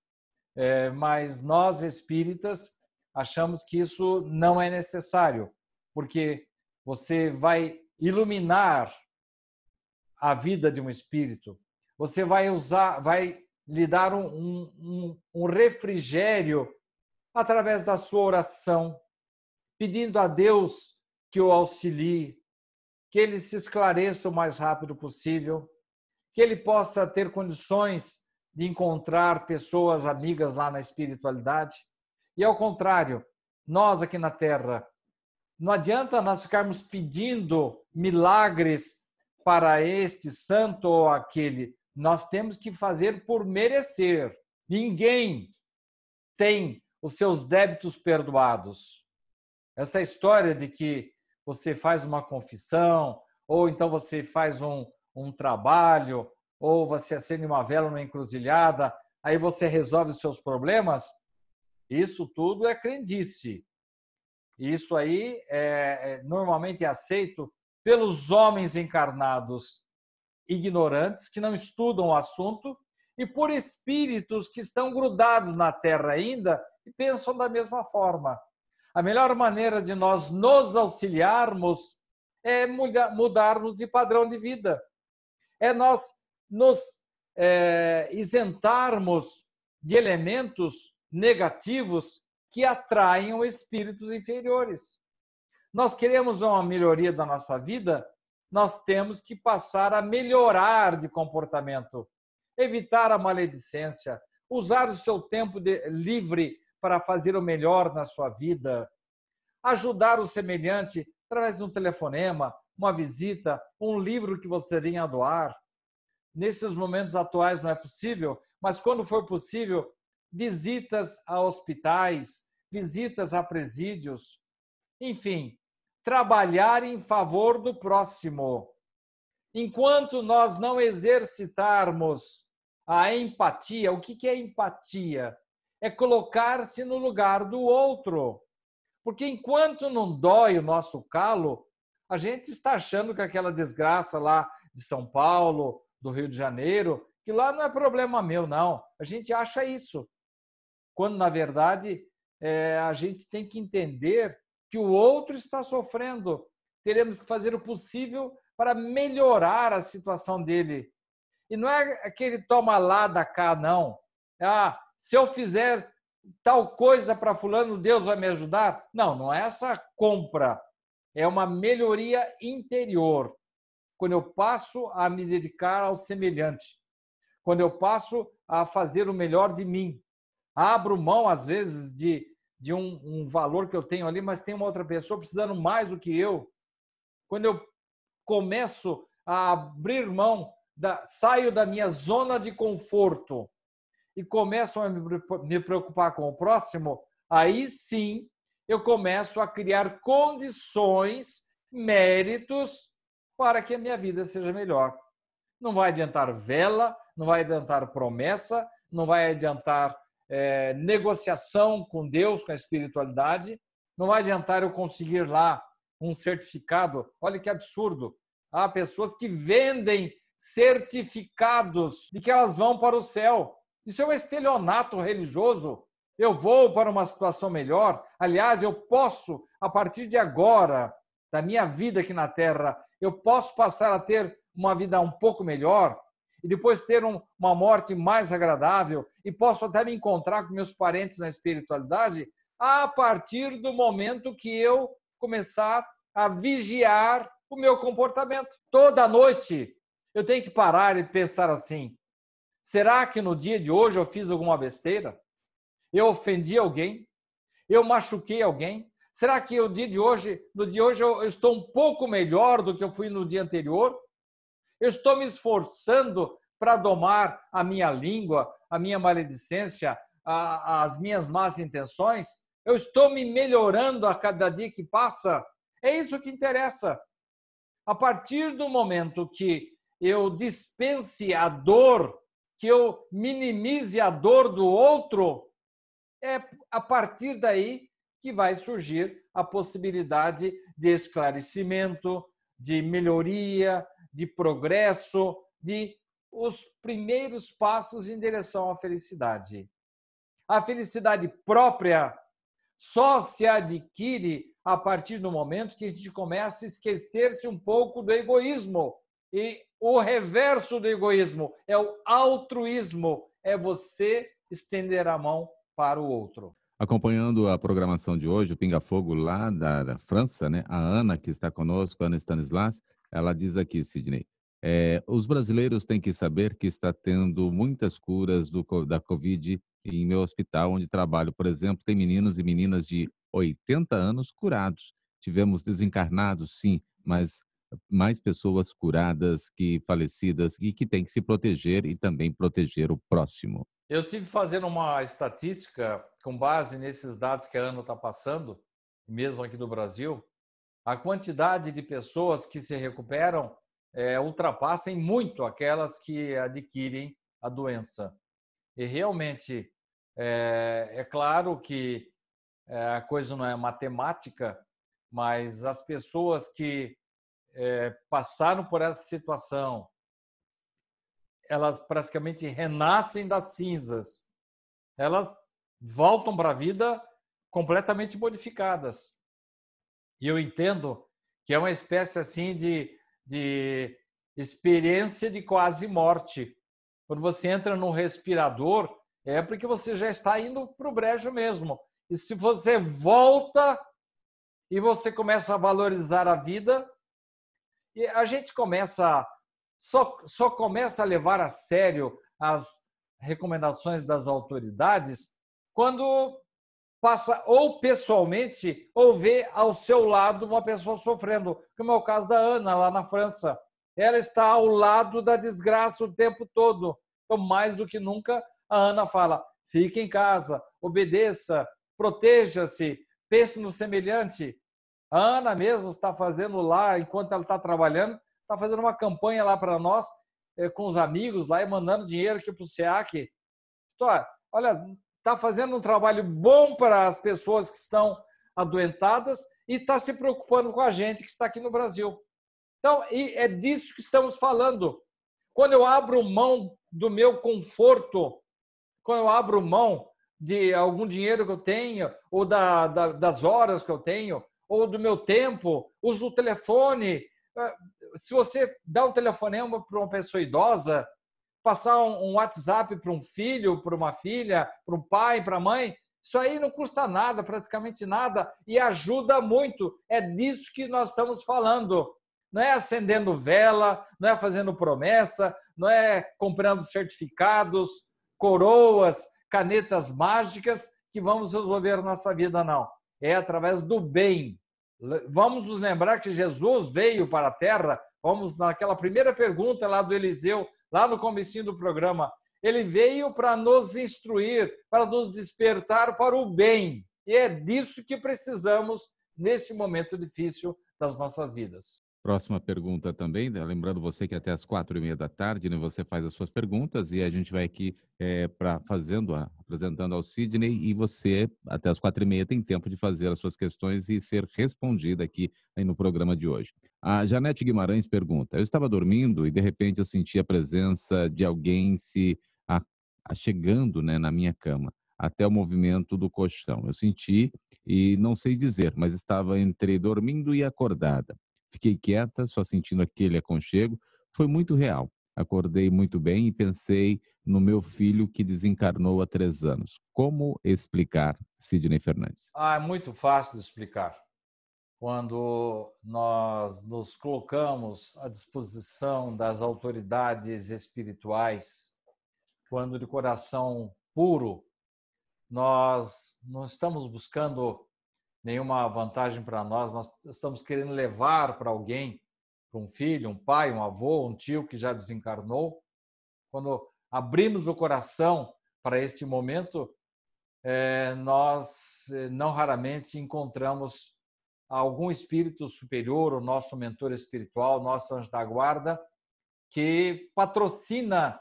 é, mas nós espíritas achamos que isso não é necessário, porque você vai iluminar a vida de um espírito, você vai usar, vai lhe dar um, um, um refrigério através da sua oração, pedindo a Deus que o auxilie, que ele se esclareça o mais rápido possível, que ele possa ter condições de encontrar pessoas amigas lá na espiritualidade. E ao contrário, nós aqui na Terra, não adianta nós ficarmos pedindo milagres para este santo ou aquele. Nós temos que fazer por merecer. Ninguém tem os seus débitos perdoados. Essa história de que você faz uma confissão, ou então você faz um, um trabalho, ou você acende uma vela numa encruzilhada, aí você resolve os seus problemas, isso tudo é crendice. Isso aí é, é, normalmente é aceito pelos homens encarnados ignorantes que não estudam o assunto e por espíritos que estão grudados na Terra ainda e pensam da mesma forma. A melhor maneira de nós nos auxiliarmos é mudarmos de padrão de vida. É nós nos é, isentarmos de elementos negativos que atraem espíritos inferiores. Nós queremos uma melhoria da nossa vida, nós temos que passar a melhorar de comportamento, evitar a maledicência, usar o seu tempo de, livre para fazer o melhor na sua vida, ajudar o semelhante através de um telefonema, uma visita, um livro que você venha a doar. Nesses momentos atuais não é possível, mas quando for possível, visitas a hospitais, visitas a presídios, enfim, trabalhar em favor do próximo. Enquanto nós não exercitarmos a empatia, o que é empatia? É colocar-se no lugar do outro. Porque enquanto não dói o nosso calo, a gente está achando que aquela desgraça lá de São Paulo, do Rio de Janeiro, que lá não é problema meu, não. A gente acha isso. Quando, na verdade, é, a gente tem que entender que o outro está sofrendo. Teremos que fazer o possível para melhorar a situação dele. E não é aquele toma lá da cá, não. Ah, se eu fizer tal coisa para fulano, Deus vai me ajudar? Não, não é essa compra. É uma melhoria interior. Quando eu passo a me dedicar ao semelhante, quando eu passo a fazer o melhor de mim, abro mão às vezes de de um, um valor que eu tenho ali, mas tem uma outra pessoa precisando mais do que eu. Quando eu começo a abrir mão, da, saio da minha zona de conforto e começo a me preocupar com o próximo, aí sim eu começo a criar condições, méritos para que a minha vida seja melhor. Não vai adiantar vela, não vai adiantar promessa, não vai adiantar é, negociação com Deus, com a espiritualidade. Não vai adiantar eu conseguir lá um certificado. Olha que absurdo. Há pessoas que vendem certificados de que elas vão para o céu. Isso é um estelionato religioso. Eu vou para uma situação melhor. Aliás, eu posso, a partir de agora, da minha vida aqui na Terra, eu posso passar a ter uma vida um pouco melhor e depois ter um, uma morte mais agradável e posso até me encontrar com meus parentes na espiritualidade a partir do momento que eu começar a vigiar o meu comportamento. Toda noite eu tenho que parar e pensar assim: será que no dia de hoje eu fiz alguma besteira? Eu ofendi alguém? Eu machuquei alguém? Será que o dia de hoje, no dia de hoje eu estou um pouco melhor do que eu fui no dia anterior? Eu estou me esforçando para domar a minha língua, a minha maledicência, a, as minhas más intenções? Eu estou me melhorando a cada dia que passa? É isso que interessa. A partir do momento que eu dispense a dor, que eu minimize a dor do outro, é a partir daí que vai surgir a possibilidade de esclarecimento, de melhoria, de progresso, de os primeiros passos em direção à felicidade. A felicidade própria só se adquire a partir do momento que a gente começa a esquecer-se um pouco do egoísmo. E o reverso do egoísmo é o altruísmo, é você estender a mão para o outro. Acompanhando a programação de hoje, o Pinga Fogo lá da, da França, né? A Ana que está conosco, Ana Stanislas, ela diz aqui, Sidney, é, os brasileiros têm que saber que está tendo muitas curas do, da Covid em meu hospital, onde trabalho, por exemplo, tem meninos e meninas de 80 anos curados. Tivemos desencarnados, sim, mas mais pessoas curadas que falecidas e que têm que se proteger e também proteger o próximo. Eu tive fazendo uma estatística com base nesses dados que a Ana está passando, mesmo aqui no Brasil, a quantidade de pessoas que se recuperam é, ultrapassem muito aquelas que adquirem a doença. E realmente, é, é claro que é, a coisa não é matemática, mas as pessoas que é, passaram por essa situação, elas praticamente renascem das cinzas. Elas voltam para a vida completamente modificadas. E eu entendo que é uma espécie assim de, de experiência de quase morte. Quando você entra no respirador, é porque você já está indo para o brejo mesmo. E se você volta e você começa a valorizar a vida, E a gente começa, só, só começa a levar a sério as recomendações das autoridades quando passa ou pessoalmente ou vê ao seu lado uma pessoa sofrendo, como é o caso da Ana lá na França. Ela está ao lado da desgraça o tempo todo. Então, mais do que nunca, a Ana fala: fique em casa, obedeça, proteja-se, pense no semelhante. A Ana mesmo está fazendo lá, enquanto ela está trabalhando, está fazendo uma campanha lá para nós, eh, com os amigos lá e mandando dinheiro aqui para o SEAC. Olha, está fazendo um trabalho bom para as pessoas que estão adoentadas e está se preocupando com a gente que está aqui no Brasil. Então, é disso que estamos falando. Quando eu abro mão do meu conforto, quando eu abro mão de algum dinheiro que eu tenho, ou da, da, das horas que eu tenho, ou do meu tempo, uso o telefone. Eh, se você dá um telefonema para uma pessoa idosa, passar um WhatsApp para um filho, para uma filha, para um pai, para a mãe, isso aí não custa nada, praticamente nada, e ajuda muito. É disso que nós estamos falando. Não é acendendo vela, não é fazendo promessa, não é comprando certificados, coroas, canetas mágicas que vamos resolver a nossa vida, não. É através do bem. Vamos nos lembrar que Jesus veio para a terra, vamos naquela primeira pergunta lá do Eliseu, lá no comecinho do programa. Ele veio para nos instruir, para nos despertar para o bem. E é disso que precisamos nesse momento difícil das nossas vidas. Próxima pergunta também, né, lembrando você que até as quatro e meia da tarde né, você faz as suas perguntas e a gente vai aqui é, para fazendo, apresentando ao Sidney e você até as quatro e meia tem tempo de fazer as suas questões e ser respondida aqui no programa de hoje. A Janete Guimarães pergunta: Eu estava dormindo e de repente eu senti a presença de alguém se chegando né, na minha cama até o movimento do colchão. Eu senti e não sei dizer, mas estava entre dormindo e acordada. Fiquei quieta, só sentindo aquele aconchego. Foi muito real. Acordei muito bem e pensei no meu filho que desencarnou há três anos. Como explicar, Sidney Fernandes? Ah, é muito fácil de explicar. Quando nós nos colocamos à disposição das autoridades espirituais, quando de coração puro, nós não estamos buscando nenhuma vantagem para nós, nós estamos querendo levar para alguém, para um filho, um pai, um avô, um tio que já desencarnou. Quando abrimos o coração para este momento, é, nós é, não raramente encontramos algum espírito superior, o nosso mentor espiritual, nosso anjo da guarda, que patrocina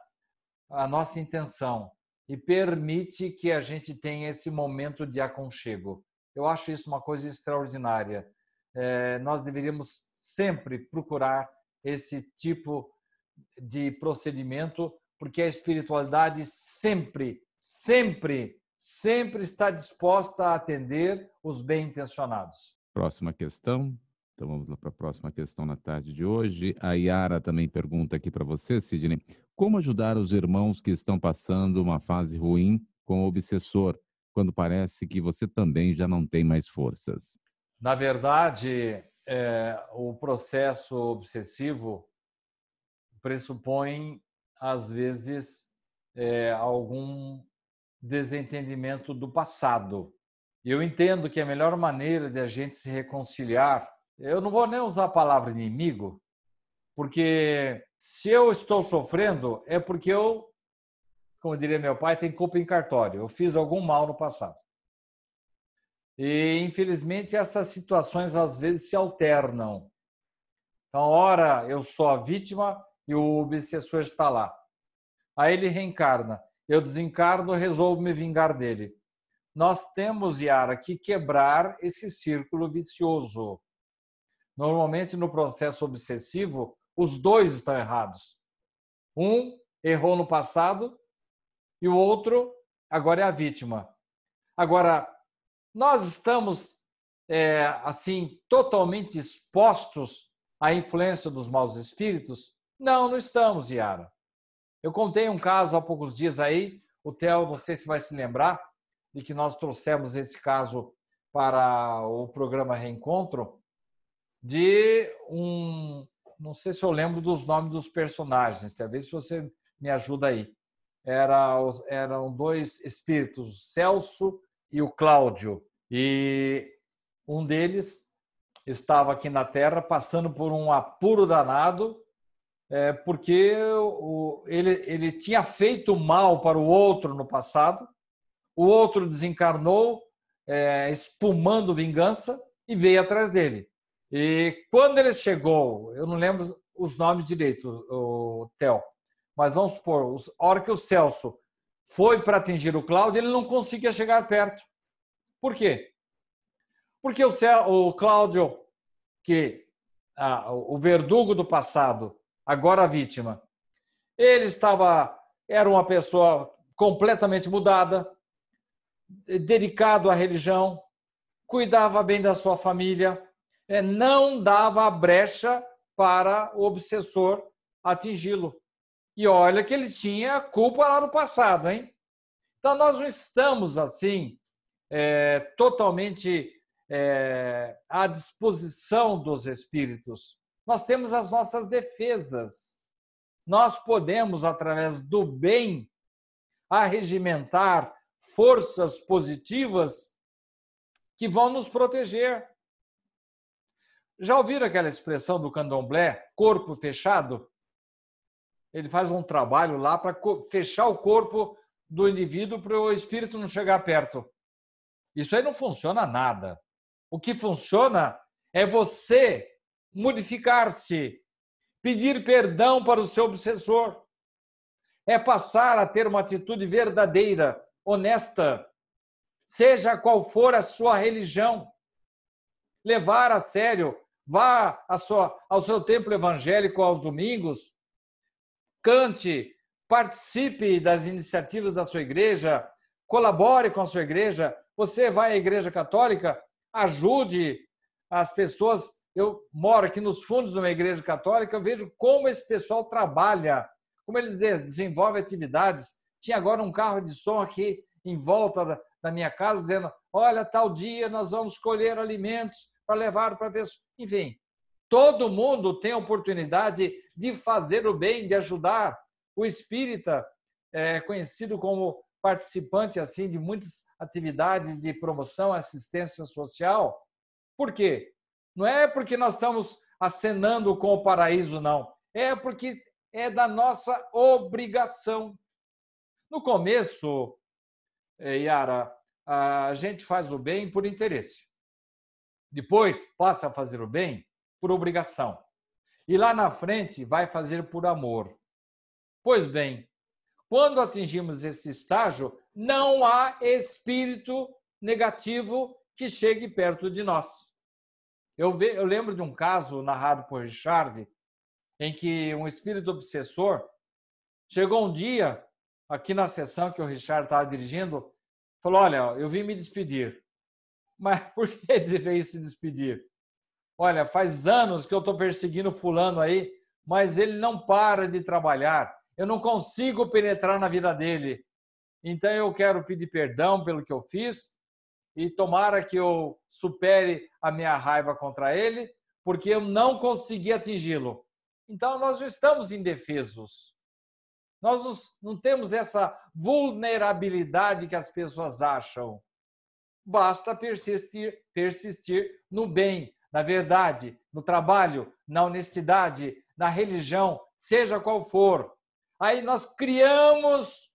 a nossa intenção e permite que a gente tenha esse momento de aconchego. Eu acho isso uma coisa extraordinária. É, nós deveríamos sempre procurar esse tipo de procedimento, porque a espiritualidade sempre, sempre, sempre está disposta a atender os bem intencionados. Próxima questão. Então vamos lá para a próxima questão na tarde de hoje. A Yara também pergunta aqui para você, Sidney, como ajudar os irmãos que estão passando uma fase ruim com o obsessor? Quando parece que você também já não tem mais forças? Na verdade, é, o processo obsessivo pressupõe, às vezes, é, algum desentendimento do passado. Eu entendo que a melhor maneira de a gente se reconciliar, eu não vou nem usar a palavra inimigo, porque se eu estou sofrendo, é porque eu como diria meu pai, tem culpa em cartório. Eu fiz algum mal no passado. E, infelizmente, essas situações às vezes se alternam. Então, ora eu sou a vítima e o obsessor está lá. Aí ele reencarna. Eu desencarno, resolvo me vingar dele. Nós temos, Yara, que quebrar esse círculo vicioso. Normalmente, no processo obsessivo, os dois estão errados. Um errou no passado e o outro agora é a vítima. Agora, nós estamos é, assim totalmente expostos à influência dos maus espíritos? Não, não estamos, Yara. Eu contei um caso há poucos dias aí, o Theo, não sei se vai se lembrar, de que nós trouxemos esse caso para o programa Reencontro, de um, não sei se eu lembro dos nomes dos personagens, talvez se você me ajuda aí. Era, eram dois espíritos, Celso e o Cláudio. E um deles estava aqui na Terra passando por um apuro danado, é, porque o, ele, ele tinha feito mal para o outro no passado, o outro desencarnou, é, espumando vingança, e veio atrás dele. E quando ele chegou, eu não lembro os nomes direito, o Theo, mas vamos supor, a hora que o Celso foi para atingir o Cláudio, ele não conseguia chegar perto. Por quê? Porque o, o Cláudio, que ah, o verdugo do passado, agora a vítima, ele estava, era uma pessoa completamente mudada, dedicado à religião, cuidava bem da sua família, é, não dava brecha para o obsessor atingi-lo. E olha que ele tinha culpa lá no passado, hein? Então nós não estamos assim é, totalmente é, à disposição dos espíritos. Nós temos as nossas defesas. Nós podemos, através do bem, arregimentar forças positivas que vão nos proteger. Já ouviram aquela expressão do candomblé, corpo fechado? Ele faz um trabalho lá para fechar o corpo do indivíduo para o espírito não chegar perto. Isso aí não funciona nada. O que funciona é você modificar-se, pedir perdão para o seu obsessor. É passar a ter uma atitude verdadeira, honesta, seja qual for a sua religião. Levar a sério, vá sua, ao seu templo evangélico aos domingos, cante, participe das iniciativas da sua igreja, colabore com a sua igreja. Você vai à igreja católica, ajude as pessoas. Eu moro aqui nos fundos de uma igreja católica, eu vejo como esse pessoal trabalha, como eles desenvolvem atividades. Tinha agora um carro de som aqui em volta da minha casa, dizendo: olha, tal dia nós vamos colher alimentos para levar para a pessoa. Enfim, todo mundo tem a oportunidade de fazer o bem, de ajudar. O espírita é conhecido como participante assim de muitas atividades de promoção, assistência social. Por quê? Não é porque nós estamos acenando com o paraíso, não. É porque é da nossa obrigação. No começo, é, Yara, a gente faz o bem por interesse. Depois passa a fazer o bem por obrigação. E lá na frente vai fazer por amor. Pois bem, quando atingimos esse estágio, não há espírito negativo que chegue perto de nós. Eu, ve, eu lembro de um caso narrado por Richard, em que um espírito obsessor chegou um dia aqui na sessão que o Richard estava dirigindo, falou: Olha, eu vim me despedir. Mas por que ele veio se despedir? Olha, faz anos que eu estou perseguindo fulano aí, mas ele não para de trabalhar. Eu não consigo penetrar na vida dele. Então eu quero pedir perdão pelo que eu fiz e tomara que eu supere a minha raiva contra ele, porque eu não consegui atingi-lo. Então nós não estamos indefesos. Nós não temos essa vulnerabilidade que as pessoas acham. Basta persistir, persistir no bem, na verdade, no trabalho, na honestidade, na religião, seja qual for. Aí nós criamos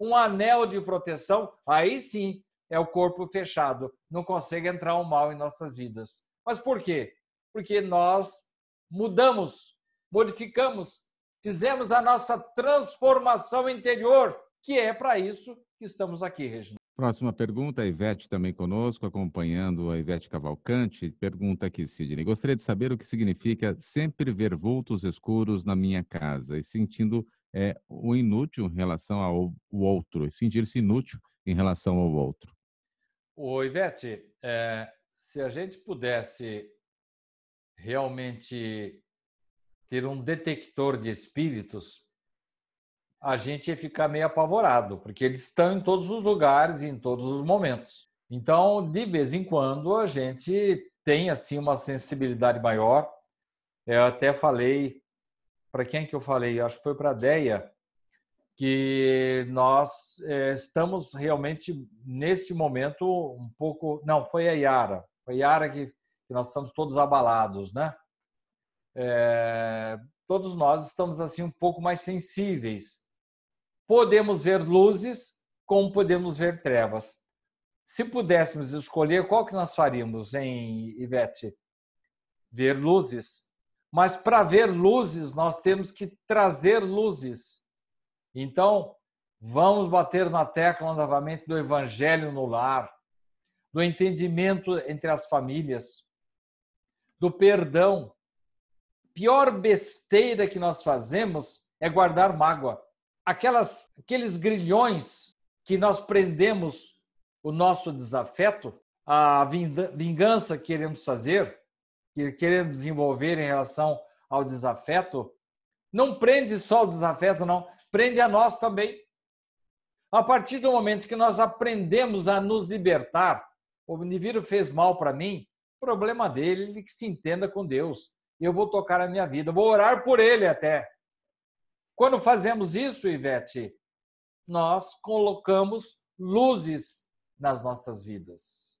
um anel de proteção, aí sim é o corpo fechado, não consegue entrar o mal em nossas vidas. Mas por quê? Porque nós mudamos, modificamos fizemos a nossa transformação interior, que é para isso que estamos aqui, Regina. Próxima pergunta, a Ivete também conosco, acompanhando a Ivete Cavalcante. Pergunta aqui, Sidney. Gostaria de saber o que significa sempre ver vultos escuros na minha casa e sentindo é, o inútil em relação ao outro, e sentir-se inútil em relação ao outro. O Ivete, é, se a gente pudesse realmente ter um detector de espíritos, a gente ia ficar meio apavorado, porque eles estão em todos os lugares e em todos os momentos. Então, de vez em quando, a gente tem assim uma sensibilidade maior. Eu até falei, para quem que eu falei? Acho que foi para a Deia, que nós é, estamos realmente, neste momento, um pouco. Não, foi a Yara. Foi a Yara que, que nós estamos todos abalados, né? É, todos nós estamos assim um pouco mais sensíveis. Podemos ver luzes, como podemos ver trevas. Se pudéssemos escolher, qual que nós faríamos, em Ivete? Ver luzes. Mas para ver luzes, nós temos que trazer luzes. Então, vamos bater na tecla novamente do evangelho no lar, do entendimento entre as famílias, do perdão. Pior besteira que nós fazemos é guardar mágoa. Aquelas, aqueles grilhões que nós prendemos o nosso desafeto, a vingança que queremos fazer, que queremos desenvolver em relação ao desafeto, não prende só o desafeto, não, prende a nós também. A partir do momento que nós aprendemos a nos libertar, o indivíduo fez mal para mim, problema dele, ele que se entenda com Deus. Eu vou tocar a minha vida, vou orar por ele até. Quando fazemos isso, Ivete, nós colocamos luzes nas nossas vidas.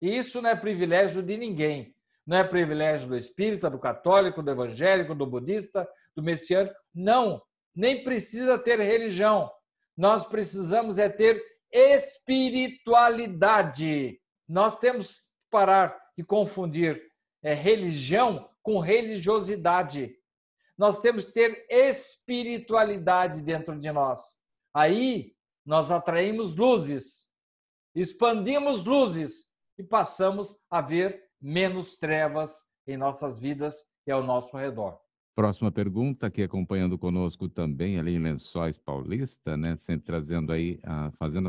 E isso não é privilégio de ninguém. Não é privilégio do espírita, do católico, do evangélico, do budista, do messiânico. Não, nem precisa ter religião. Nós precisamos é ter espiritualidade. Nós temos que parar de confundir é, religião com religiosidade. Nós temos que ter espiritualidade dentro de nós. Aí nós atraímos luzes expandimos luzes e passamos a ver menos trevas em nossas vidas e ao nosso redor. Próxima pergunta, aqui acompanhando conosco também ali em Lençóis Paulista, né? Sempre trazendo aí, ah, fazendo,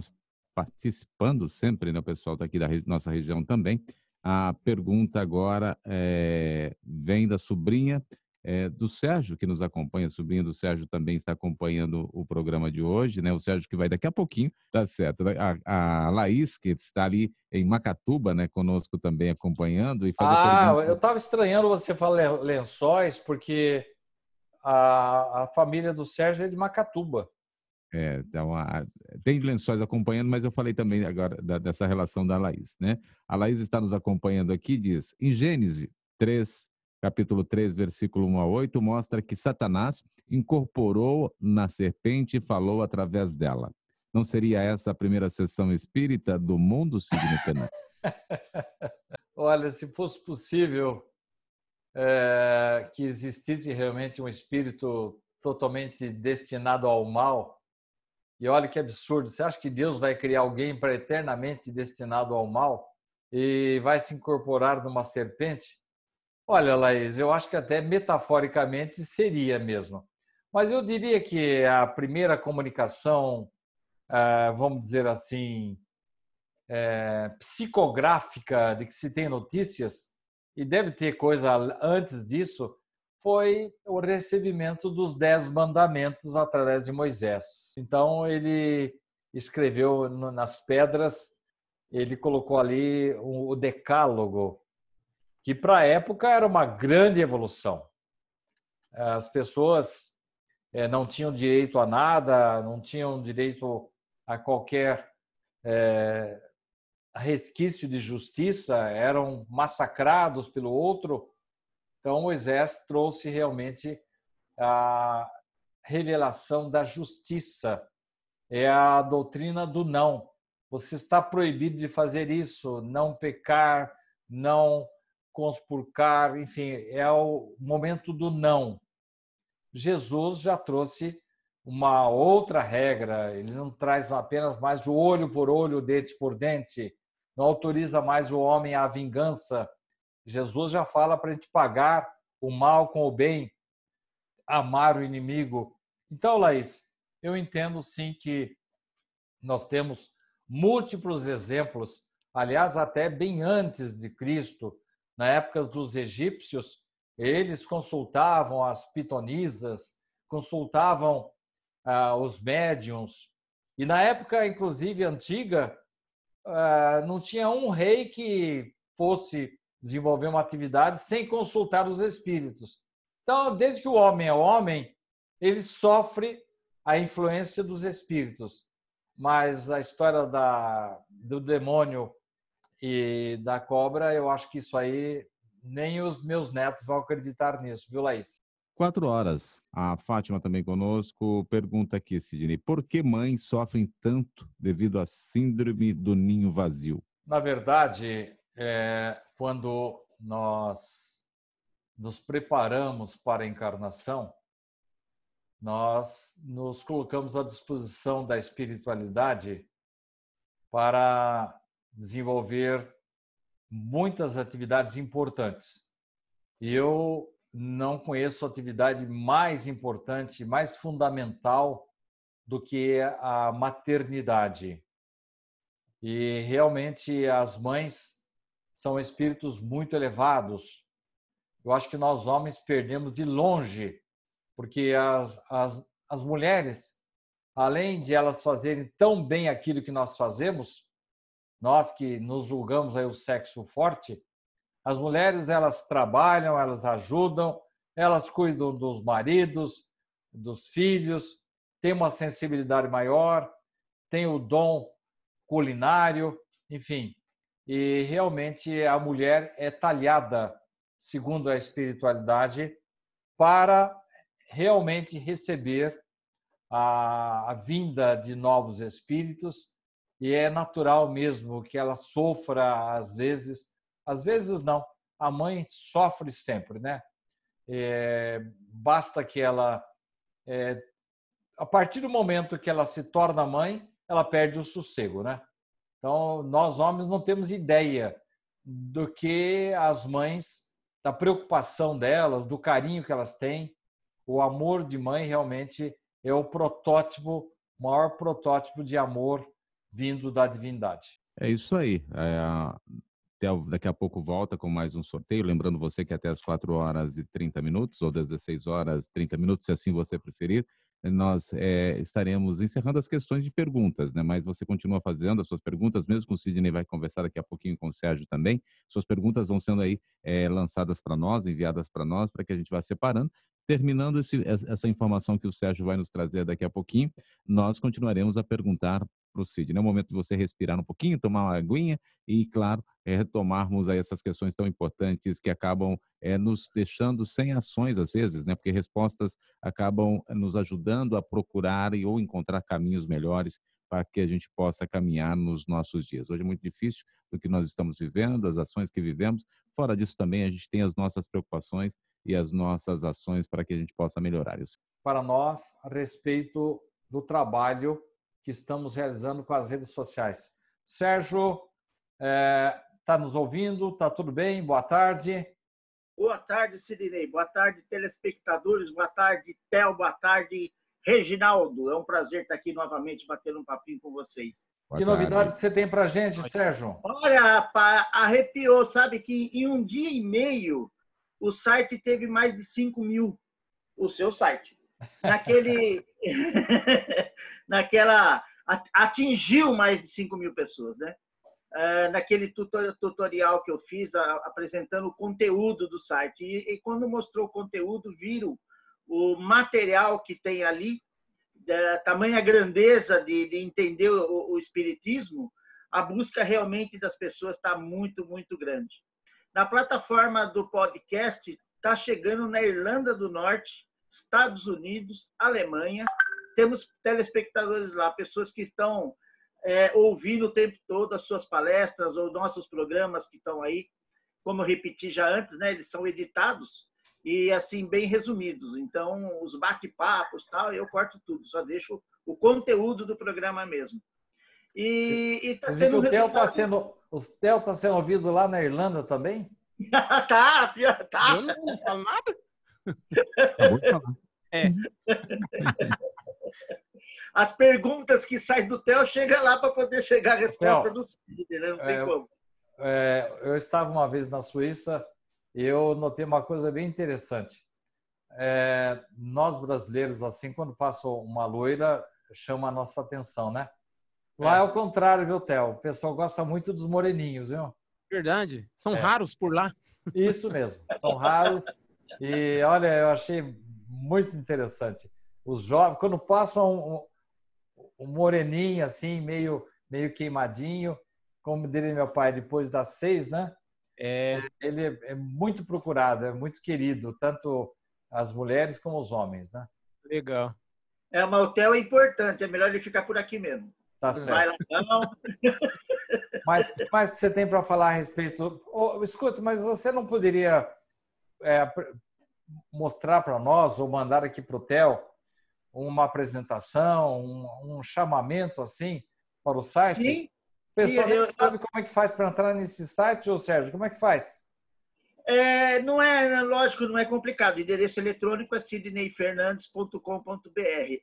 participando sempre, né? O pessoal daqui da nossa região também. A pergunta agora é, vem da sobrinha é, do Sérgio, que nos acompanha, sobrinho do Sérgio também está acompanhando o programa de hoje, né? O Sérgio que vai daqui a pouquinho, tá certo. A, a Laís, que está ali em Macatuba, né, conosco também acompanhando. E ah, eu estava estranhando você falar lençóis, porque a, a família do Sérgio é de Macatuba. É, então, a, tem lençóis acompanhando, mas eu falei também agora da, dessa relação da Laís, né? A Laís está nos acompanhando aqui, diz, em Gênesis 3, capítulo 3, versículo 1 a 8, mostra que Satanás incorporou na serpente e falou através dela. Não seria essa a primeira sessão espírita do mundo, Sidney Olha, se fosse possível é, que existisse realmente um espírito totalmente destinado ao mal, e olha que absurdo, você acha que Deus vai criar alguém para eternamente destinado ao mal e vai se incorporar numa serpente? Olha, Laís, eu acho que até metaforicamente seria mesmo. Mas eu diria que a primeira comunicação, ah, vamos dizer assim, é, psicográfica de que se tem notícias, e deve ter coisa antes disso, foi o recebimento dos Dez Mandamentos através de Moisés. Então, ele escreveu nas pedras, ele colocou ali o Decálogo, que para a época era uma grande evolução. As pessoas eh, não tinham direito a nada, não tinham direito a qualquer é, resquício de justiça, eram massacrados pelo outro. Então, Moisés trouxe realmente a revelação da justiça, é a doutrina do não. Você está proibido de fazer isso, não pecar, não conspurcar, enfim, é o momento do não. Jesus já trouxe uma outra regra, ele não traz apenas mais o olho por olho, dente por dente, não autoriza mais o homem à vingança. Jesus já fala para a gente pagar o mal com o bem, amar o inimigo. Então, Laís, eu entendo sim que nós temos múltiplos exemplos, aliás, até bem antes de Cristo, na época dos egípcios, eles consultavam as pitonisas, consultavam ah, os médiums. E na época, inclusive, antiga, ah, não tinha um rei que fosse desenvolver uma atividade sem consultar os espíritos. Então, desde que o homem é homem, ele sofre a influência dos espíritos. Mas a história da, do demônio e da cobra, eu acho que isso aí nem os meus netos vão acreditar nisso, viu, Laís? Quatro horas. A Fátima também conosco pergunta aqui, Sidney, por que mães sofrem tanto devido à síndrome do ninho vazio? Na verdade, é, quando nós nos preparamos para a encarnação, nós nos colocamos à disposição da espiritualidade para desenvolver muitas atividades importantes. Eu não conheço atividade mais importante, mais fundamental do que a maternidade. E realmente as mães são espíritos muito elevados. Eu acho que nós homens perdemos de longe, porque as, as, as mulheres, além de elas fazerem tão bem aquilo que nós fazemos, nós que nos julgamos aí o sexo forte, as mulheres elas trabalham, elas ajudam, elas cuidam dos maridos, dos filhos, têm uma sensibilidade maior, têm o dom culinário, enfim. E realmente a mulher é talhada, segundo a espiritualidade, para realmente receber a, a vinda de novos espíritos e é natural mesmo que ela sofra às vezes, às vezes não, a mãe sofre sempre, né? É, basta que ela, é, a partir do momento que ela se torna mãe, ela perde o sossego, né? Então, nós homens não temos ideia do que as mães, da preocupação delas, do carinho que elas têm. O amor de mãe realmente é o protótipo, maior protótipo de amor vindo da divindade. É isso aí. É, daqui a pouco volta com mais um sorteio. Lembrando você que até as 4 horas e 30 minutos, ou 16 horas e 30 minutos, se assim você preferir, nós é, estaremos encerrando as questões de perguntas, né? Mas você continua fazendo as suas perguntas, mesmo com o Sidney vai conversar daqui a pouquinho com o Sérgio também. Suas perguntas vão sendo aí é, lançadas para nós, enviadas para nós, para que a gente vá separando. Terminando esse, essa informação que o Sérgio vai nos trazer daqui a pouquinho, nós continuaremos a perguntar Sidney. É o momento de você respirar um pouquinho, tomar uma aguinha e, claro, é, retomarmos aí essas questões tão importantes que acabam é, nos deixando sem ações às vezes, né? Porque respostas acabam nos ajudando a procurar e ou encontrar caminhos melhores para que a gente possa caminhar nos nossos dias. Hoje é muito difícil do que nós estamos vivendo, as ações que vivemos. Fora disso também a gente tem as nossas preocupações e as nossas ações para que a gente possa melhorar isso. Para nós, a respeito do trabalho que estamos realizando com as redes sociais. Sérgio, está é, tá nos ouvindo? Está tudo bem? Boa tarde. Boa tarde, Sidney. Boa tarde, telespectadores. Boa tarde, Theo. Boa tarde, Reginaldo. É um prazer estar aqui novamente batendo um papinho com vocês. Boa que tarde. novidades que você tem para gente, Sérgio? Olha, rapaz, arrepiou. Sabe que em um dia e meio o site teve mais de 5 mil. O seu site naquele, naquela atingiu mais de 5 mil pessoas, né? É, naquele tutorial que eu fiz apresentando o conteúdo do site e, quando mostrou o conteúdo viram o material que tem ali tamanha grandeza de, de entender o, espiritismo a busca realmente das pessoas está muito muito grande na plataforma do podcast está chegando na Irlanda do Norte Estados Unidos, Alemanha. Temos telespectadores lá, pessoas que estão é, ouvindo o tempo todo as suas palestras ou nossos programas que estão aí. Como eu repeti já antes, né, eles são editados e assim bem resumidos. Então, os bate-papos, tal, eu corto tudo, só deixo o conteúdo do programa mesmo. E, está sendo o Theo está sendo o Theo está sendo ouvido lá na Irlanda também? tá, tá. Eu não falo nada. É. As perguntas que saem do Theo chegam lá para poder chegar a resposta Theo, do Cid, né? Não tem é, como. É, eu estava uma vez na Suíça e eu notei uma coisa bem interessante. É, nós brasileiros, assim, quando passa uma loira, chama a nossa atenção, né? Lá é, é o contrário, viu, Theo? O pessoal gosta muito dos moreninhos, viu? Verdade. São é. raros por lá. Isso mesmo, são raros. E olha, eu achei muito interessante. Os jovens, quando passam um, um moreninho assim, meio, meio queimadinho, como diria meu pai, depois das seis, né? É. Ele é muito procurado, é muito querido, tanto as mulheres como os homens, né? Legal. É, mas o hotel é importante, é melhor ele ficar por aqui mesmo. Tá certo. Vai lá, não. Mas o que mais que você tem para falar a respeito? Oh, escuta, mas você não poderia é, mostrar para nós ou mandar aqui para o hotel uma apresentação, um, um, chamamento assim para o site? Sim. O pessoal Sim, eu... sabe como é que faz para entrar nesse site, ô Sérgio? Como é que faz? É, não é, lógico, não é complicado. O endereço eletrônico é sidneyfernandes.com.br.